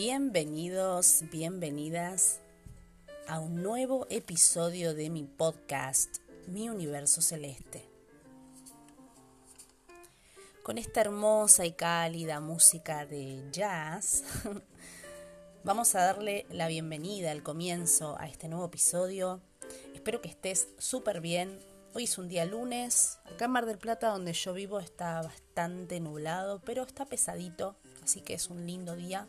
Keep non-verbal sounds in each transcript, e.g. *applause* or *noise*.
Bienvenidos, bienvenidas a un nuevo episodio de mi podcast, Mi Universo Celeste. Con esta hermosa y cálida música de jazz, *laughs* vamos a darle la bienvenida, el comienzo a este nuevo episodio. Espero que estés súper bien. Hoy es un día lunes. Acá en Mar del Plata, donde yo vivo, está bastante nublado, pero está pesadito, así que es un lindo día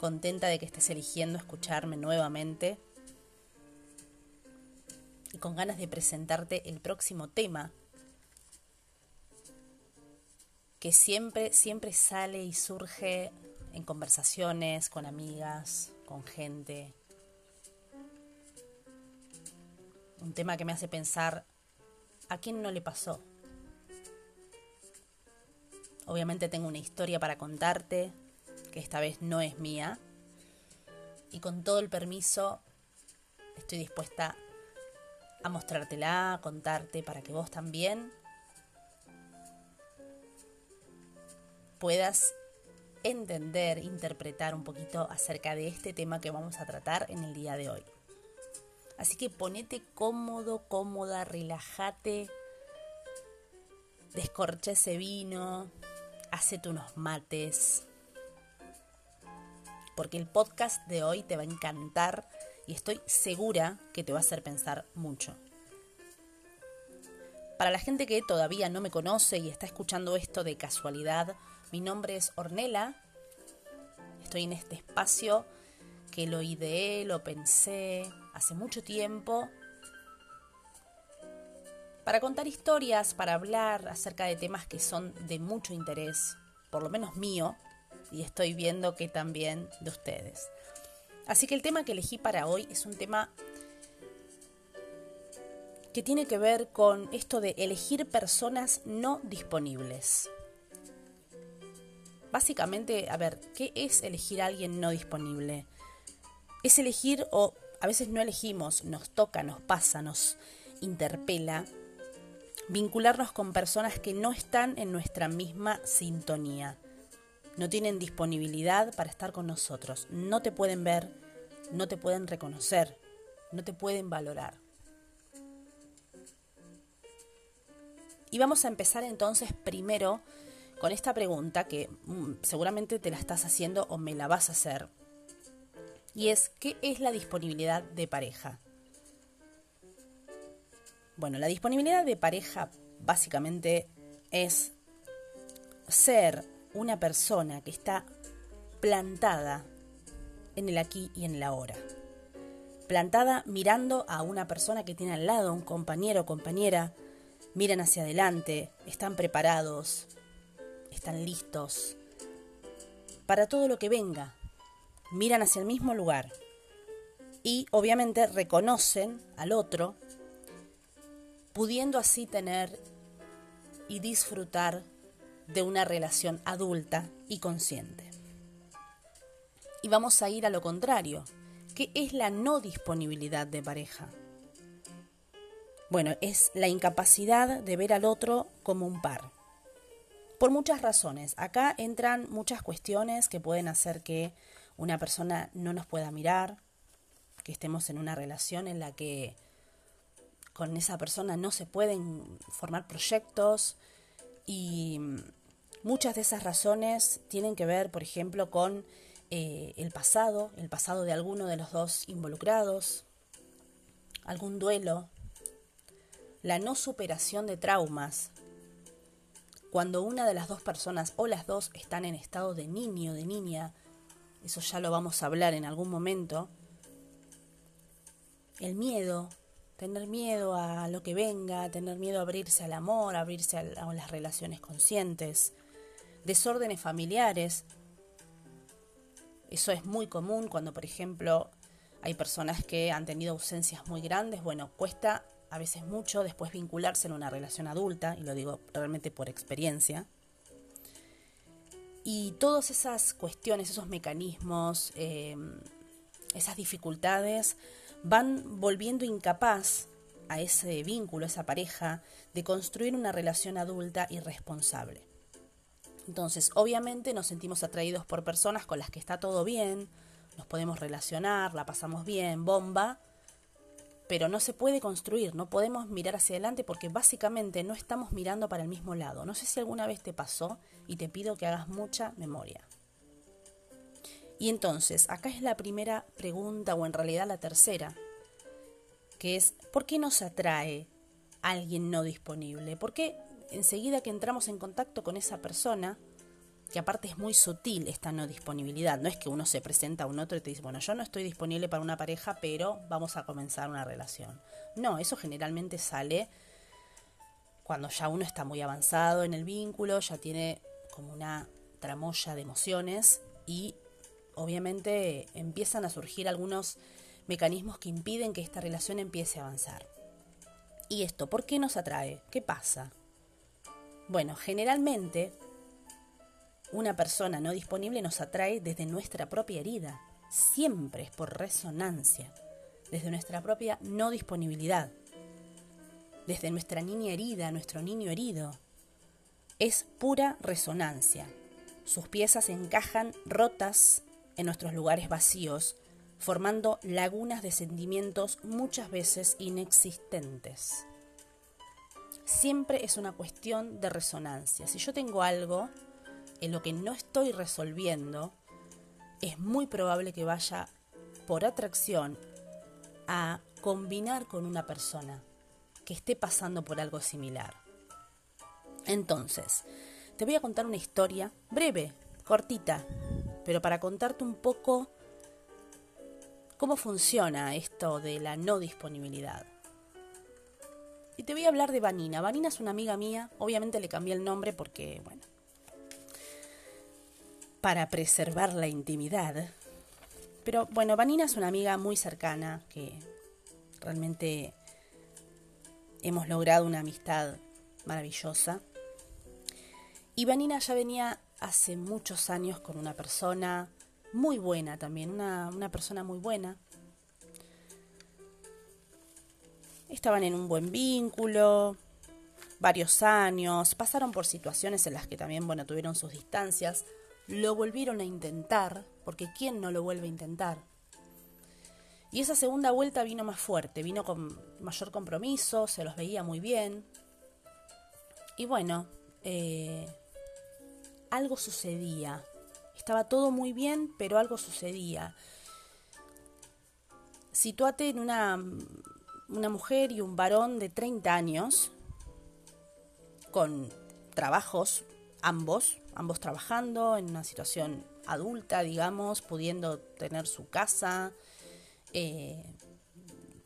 contenta de que estés eligiendo escucharme nuevamente y con ganas de presentarte el próximo tema que siempre, siempre sale y surge en conversaciones con amigas, con gente. Un tema que me hace pensar a quién no le pasó. Obviamente tengo una historia para contarte, que esta vez no es mía. Y con todo el permiso estoy dispuesta a mostrártela, a contarte para que vos también puedas entender, interpretar un poquito acerca de este tema que vamos a tratar en el día de hoy. Así que ponete cómodo, cómoda, relájate, descorcha ese vino, hacete unos mates, porque el podcast de hoy te va a encantar y estoy segura que te va a hacer pensar mucho. Para la gente que todavía no me conoce y está escuchando esto de casualidad, mi nombre es Ornella. Estoy en este espacio que lo ideé, lo pensé hace mucho tiempo para contar historias, para hablar acerca de temas que son de mucho interés, por lo menos mío, y estoy viendo que también de ustedes. Así que el tema que elegí para hoy es un tema que tiene que ver con esto de elegir personas no disponibles. Básicamente, a ver, ¿qué es elegir a alguien no disponible? Es elegir o a veces no elegimos, nos toca, nos pasa, nos interpela vincularnos con personas que no están en nuestra misma sintonía no tienen disponibilidad para estar con nosotros, no te pueden ver, no te pueden reconocer, no te pueden valorar. Y vamos a empezar entonces primero con esta pregunta que mm, seguramente te la estás haciendo o me la vas a hacer. Y es, ¿qué es la disponibilidad de pareja? Bueno, la disponibilidad de pareja básicamente es ser una persona que está plantada en el aquí y en el ahora. Plantada mirando a una persona que tiene al lado, un compañero o compañera, miran hacia adelante, están preparados, están listos para todo lo que venga, miran hacia el mismo lugar y obviamente reconocen al otro, pudiendo así tener y disfrutar de una relación adulta y consciente. Y vamos a ir a lo contrario, ¿qué es la no disponibilidad de pareja? Bueno, es la incapacidad de ver al otro como un par. Por muchas razones. Acá entran muchas cuestiones que pueden hacer que una persona no nos pueda mirar, que estemos en una relación en la que con esa persona no se pueden formar proyectos y Muchas de esas razones tienen que ver, por ejemplo, con eh, el pasado, el pasado de alguno de los dos involucrados, algún duelo, la no superación de traumas. Cuando una de las dos personas o las dos están en estado de niño, de niña, eso ya lo vamos a hablar en algún momento, el miedo, tener miedo a lo que venga, tener miedo a abrirse al amor, abrirse a las relaciones conscientes, desórdenes familiares. Eso es muy común cuando, por ejemplo, hay personas que han tenido ausencias muy grandes. Bueno, cuesta a veces mucho después vincularse en una relación adulta, y lo digo realmente por experiencia. Y todas esas cuestiones, esos mecanismos, em, esas dificultades van volviendo incapaz a ese vínculo, a esa pareja, de construir una relación adulta y responsable. Entonces, obviamente nos sentimos atraídos por personas con las que está todo bien, nos podemos relacionar, la pasamos bien, bomba, pero no se puede construir, no podemos mirar hacia adelante porque básicamente no estamos mirando para el mismo lado. No sé si alguna vez te pasó y te pido que hagas mucha memoria. Y entonces, acá es la primera pregunta, o en realidad la tercera, que es, ¿por qué nos atrae alguien no disponible? ¿Por qué enseguida que entramos en contacto con esa persona, que aparte es muy sutil esta no disponibilidad, no es que uno se presenta a un otro y te dice, bueno, yo no estoy disponible para una pareja, pero vamos a comenzar una relación. No, eso generalmente sale cuando ya uno está muy avanzado en el vínculo, ya tiene como una tramoya de emociones y obviamente empiezan a surgir algunos mecanismos que impiden que esta relación empiece a avanzar. ¿Y esto por qué nos atrae? ¿Qué pasa? Bueno, generalmente una persona no disponible nos atrae desde nuestra propia herida. Siempre es por resonancia, desde nuestra propia no disponibilidad, desde nuestra niña herida, nuestro niño herido. Es pura resonancia. Sus piezas encajan rotas en nuestros lugares vacíos, formando lagunas de sentimientos muchas veces inexistentes siempre es una cuestión de resonancia. Si yo tengo algo en lo que no estoy resolviendo, es muy probable que vaya por atracción a combinar con una persona que esté pasando por algo similar. Entonces, te voy a contar una historia breve, cortita, pero para contarte un poco cómo funciona esto de la no disponibilidad. Y te voy a hablar de Vanina. Vanina es una amiga mía, obviamente le cambié el nombre porque, bueno, para preservar la intimidad. Pero bueno, Vanina es una amiga muy cercana que realmente hemos logrado una amistad maravillosa. Y Vanina ya venía hace muchos años con una persona muy buena también, una, una persona muy buena, Estaban en un buen vínculo, varios años, pasaron por situaciones en las que también, bueno, tuvieron sus distancias, lo volvieron a intentar, porque ¿quién no lo vuelve a intentar? Y esa segunda vuelta vino más fuerte, vino con mayor compromiso, se los veía muy bien. Y bueno, eh, algo sucedía. Estaba todo muy bien, pero algo sucedía. Situate en una una mujer y un varón de 30 años, con trabajos, ambos, ambos trabajando en una situación adulta, digamos, pudiendo tener su casa, eh,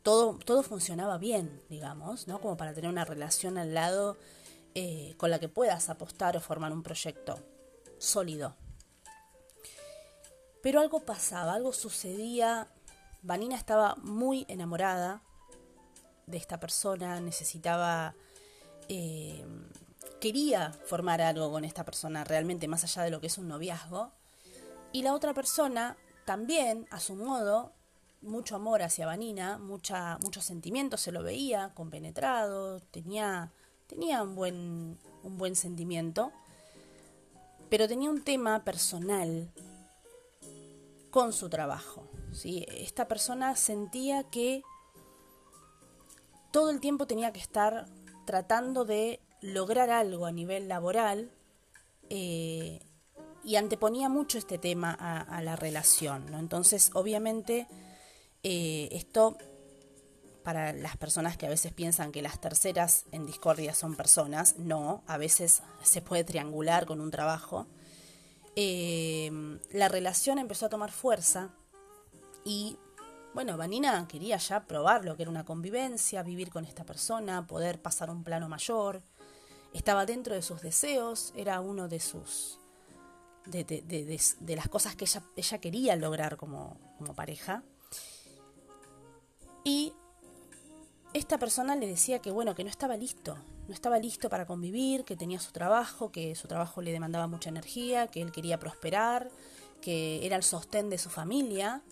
todo, todo funcionaba bien, digamos, ¿no? Como para tener una relación al lado eh, con la que puedas apostar o formar un proyecto sólido. Pero algo pasaba, algo sucedía. Vanina estaba muy enamorada de esta persona, necesitaba, eh, quería formar algo con esta persona realmente más allá de lo que es un noviazgo. Y la otra persona también, a su modo, mucho amor hacia Vanina, mucha, muchos sentimientos, se lo veía compenetrado, tenía, tenía un, buen, un buen sentimiento, pero tenía un tema personal con su trabajo. ¿sí? Esta persona sentía que todo el tiempo tenía que estar tratando de lograr algo a nivel laboral eh, y anteponía mucho este tema a, la relación. Entonces, obviamente, eh, esto para las personas que a veces piensan que las terceras en discordia son personas, no, a veces se puede triangular con un trabajo. Eh, la relación empezó a tomar fuerza y bueno, Vanina quería ya probar lo que era una convivencia, vivir con esta persona, poder pasar un plano mayor. Estaba dentro de sus deseos, era uno de sus. de, de, de, las cosas que ella, ella quería lograr como, como pareja. Y esta persona le decía que bueno, que no estaba listo, no estaba listo para convivir, que tenía su trabajo, que su trabajo le demandaba mucha energía, que él quería prosperar, que era el sostén de su familia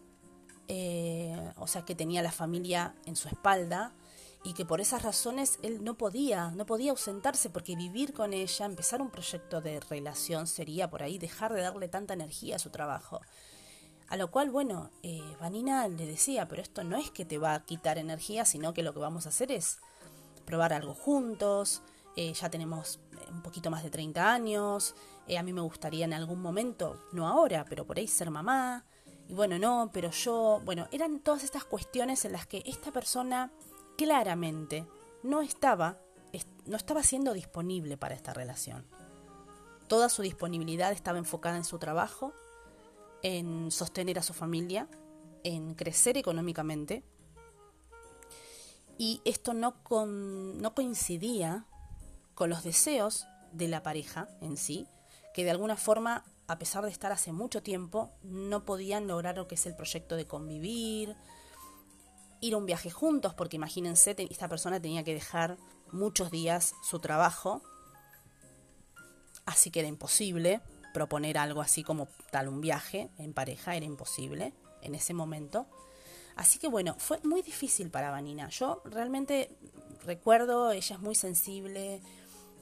eh, o sea que tenía la familia en su espalda y que por esas razones él no podía, no podía ausentarse porque vivir con ella, empezar un proyecto de relación sería por ahí dejar de darle tanta energía a su trabajo. A lo cual, bueno, eh, Vanina le decía, pero esto no es que te va a quitar energía, sino que lo que vamos a hacer es probar algo juntos, eh, ya tenemos eh, un poquito más de 30 años, a mí me gustaría en algún momento, no ahora, pero por ahí ser mamá, y bueno, no, pero yo, bueno, eran todas estas cuestiones en las que esta persona claramente no estaba, no estaba siendo disponible para esta relación. Toda su disponibilidad estaba enfocada en su trabajo, en sostener a su familia, en crecer económicamente. Y esto no, no coincidía con los deseos de la pareja en sí, que de alguna forma, a pesar de estar hace mucho tiempo, no podían lograr lo que es el proyecto de convivir, ir a un viaje juntos, porque imagínense, esta persona tenía que dejar muchos días su trabajo, así que era imposible proponer algo así como tal un viaje en pareja, era imposible en ese momento. Así que bueno, fue muy difícil para Vanina. Yo realmente recuerdo, ella es muy sensible,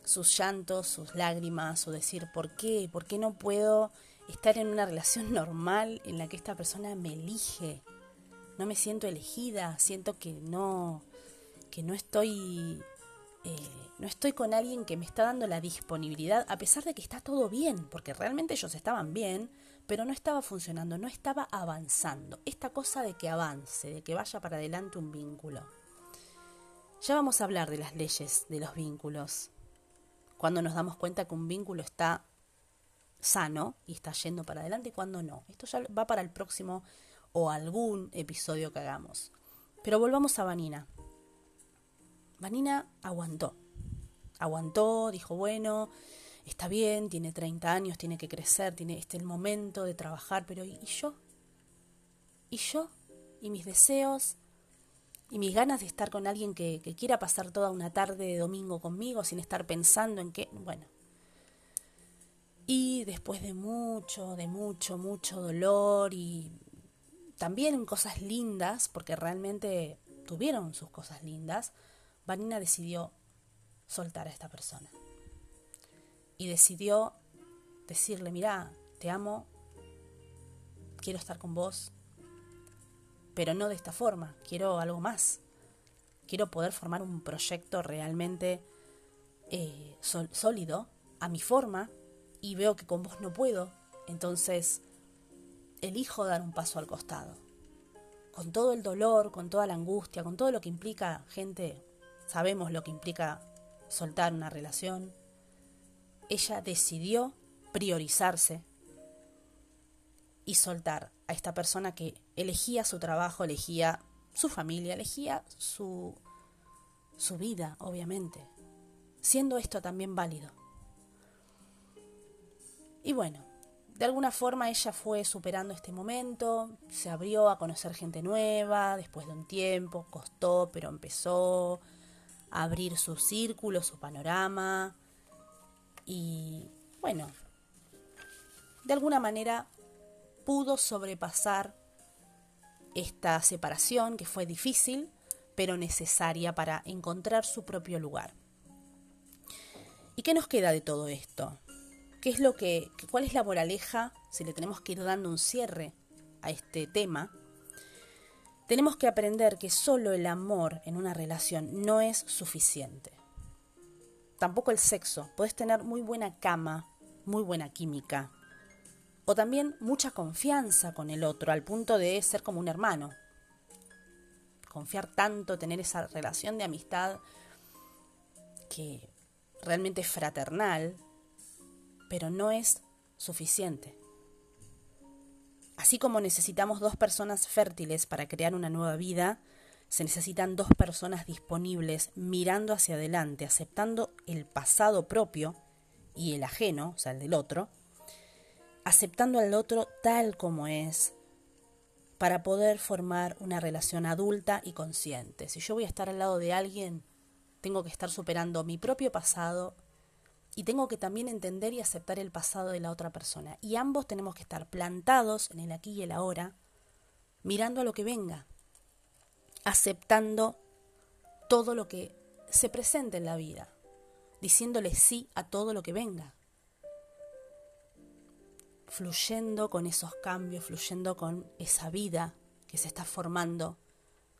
sus llantos, sus lágrimas, su decir, ¿por qué? ¿Por qué no puedo estar en una relación normal en la que esta persona me elige? no me siento elegida, siento que no, que no estoy, eh, no estoy con alguien que me está dando la disponibilidad, a pesar de que está todo bien, porque realmente ellos estaban bien, pero no estaba funcionando, no estaba avanzando. Esta cosa de que avance, de que vaya para adelante un vínculo. Ya vamos a hablar de las leyes de los vínculos. Cuando nos damos cuenta que un vínculo está sano y está yendo para adelante y cuando no. Esto ya va para el próximo o algún episodio que hagamos. Pero volvamos a Vanina. Vanina aguantó. Aguantó, dijo, bueno, está bien, tiene 30 años, tiene que crecer, tiene este el momento de trabajar, pero ¿y, yo? ¿Y yo? ¿Y mis deseos? ¿Y mis ganas de estar con alguien que, que quiera pasar toda una tarde de domingo conmigo sin estar pensando en qué? Bueno. Y después de mucho, de mucho, mucho dolor y también cosas lindas, porque realmente tuvieron sus cosas lindas, Vanina decidió soltar a esta persona. Y decidió decirle, mira, te amo, quiero estar con vos, pero no de esta forma, quiero algo más. Quiero poder formar un proyecto realmente eh, sólido, a mi forma, y veo que con vos no puedo, entonces elijo dar un paso al costado. Con todo el dolor, con toda la angustia, con todo lo que implica, gente, sabemos lo que implica soltar una relación, ella decidió priorizarse y soltar a esta persona que elegía su trabajo, elegía su familia, elegía su, su vida, obviamente, siendo esto también válido. Y bueno, de alguna forma ella fue superando este momento, se abrió a conocer gente nueva, después de un tiempo, costó, pero empezó a abrir su círculo, su panorama. Y bueno, de alguna manera pudo sobrepasar esta separación que fue difícil, pero necesaria para encontrar su propio lugar. ¿Y qué nos queda de todo esto? ¿Qué es lo que, cuál es la moraleja si le tenemos que ir dando un cierre a este tema? Tenemos que aprender que solo el amor en una relación no es suficiente. Tampoco el sexo. Puedes tener muy buena cama, muy buena química, o también mucha confianza con el otro, al punto de ser como un hermano. Confiar tanto, tener esa relación de amistad que realmente es fraternal, pero no es suficiente. Así como necesitamos dos personas fértiles para crear una nueva vida, se necesitan dos personas disponibles mirando hacia adelante, aceptando el pasado propio y el ajeno, o sea, el del otro, aceptando al otro tal como es, para poder formar una relación adulta y consciente. Si yo voy a estar al lado de alguien, tengo que estar superando mi propio pasado y tengo que también entender y aceptar el pasado de la otra persona. Y ambos tenemos que estar plantados en el aquí y el ahora, mirando a lo que venga, aceptando todo lo que se presente en la vida, diciéndole sí a todo lo que venga, fluyendo con esos cambios, fluyendo con esa vida que se está formando.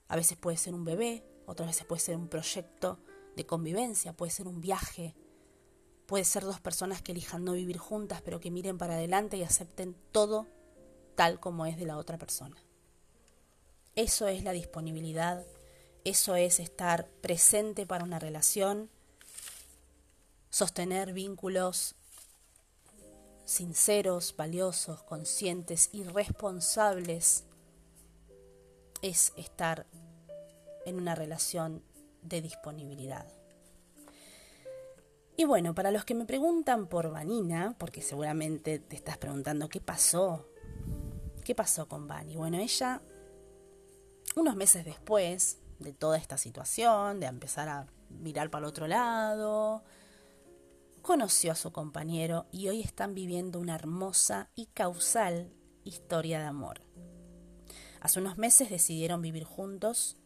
A veces puede ser un bebé, otras veces puede ser un proyecto de convivencia, puede ser un viaje, puede ser dos personas que elijan no vivir juntas, pero que miren para adelante y acepten todo tal como es de la otra persona. Eso es la disponibilidad, eso es estar presente para una relación, sostener vínculos sinceros, valiosos, conscientes y responsables es estar en una relación de disponibilidad. Y bueno, para los que me preguntan por Vanina, porque seguramente te estás preguntando qué pasó, qué pasó con Vani. Bueno, ella, unos meses después de toda esta situación, de empezar a mirar para el otro lado, conoció a su compañero y hoy están viviendo una hermosa y causal historia de amor. Hace unos meses decidieron vivir juntos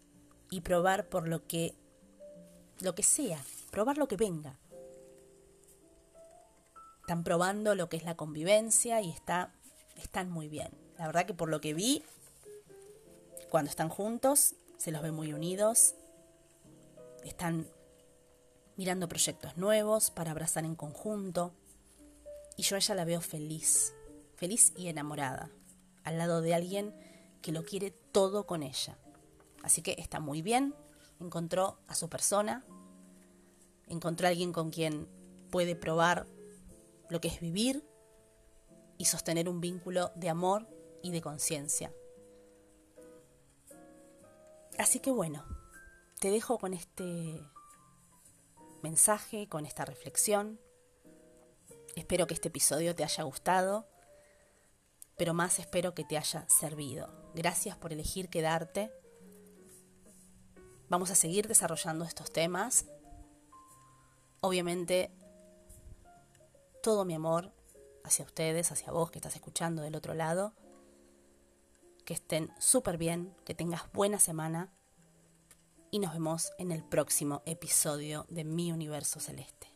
y probar por lo que lo que sea, probar lo que venga. Están probando lo que es la convivencia y está, están muy bien. La verdad que por lo que vi, cuando están juntos, se los ve muy unidos. Están mirando proyectos nuevos para abrazar en conjunto. Y yo a ella la veo feliz, feliz y enamorada, al lado de alguien que lo quiere todo con ella. Así que está muy bien, encontró a su persona, encontró a alguien con quien puede probar lo que es vivir y sostener un vínculo de amor y de conciencia. Así que bueno, te dejo con este mensaje, con esta reflexión. Espero que este episodio te haya gustado, pero más espero que te haya servido. Gracias por elegir quedarte. Vamos a seguir desarrollando estos temas. Obviamente, todo mi amor hacia ustedes, hacia vos que estás escuchando del otro lado. Que estén súper bien, que tengas buena semana y nos vemos en el próximo episodio de Mi Universo Celeste.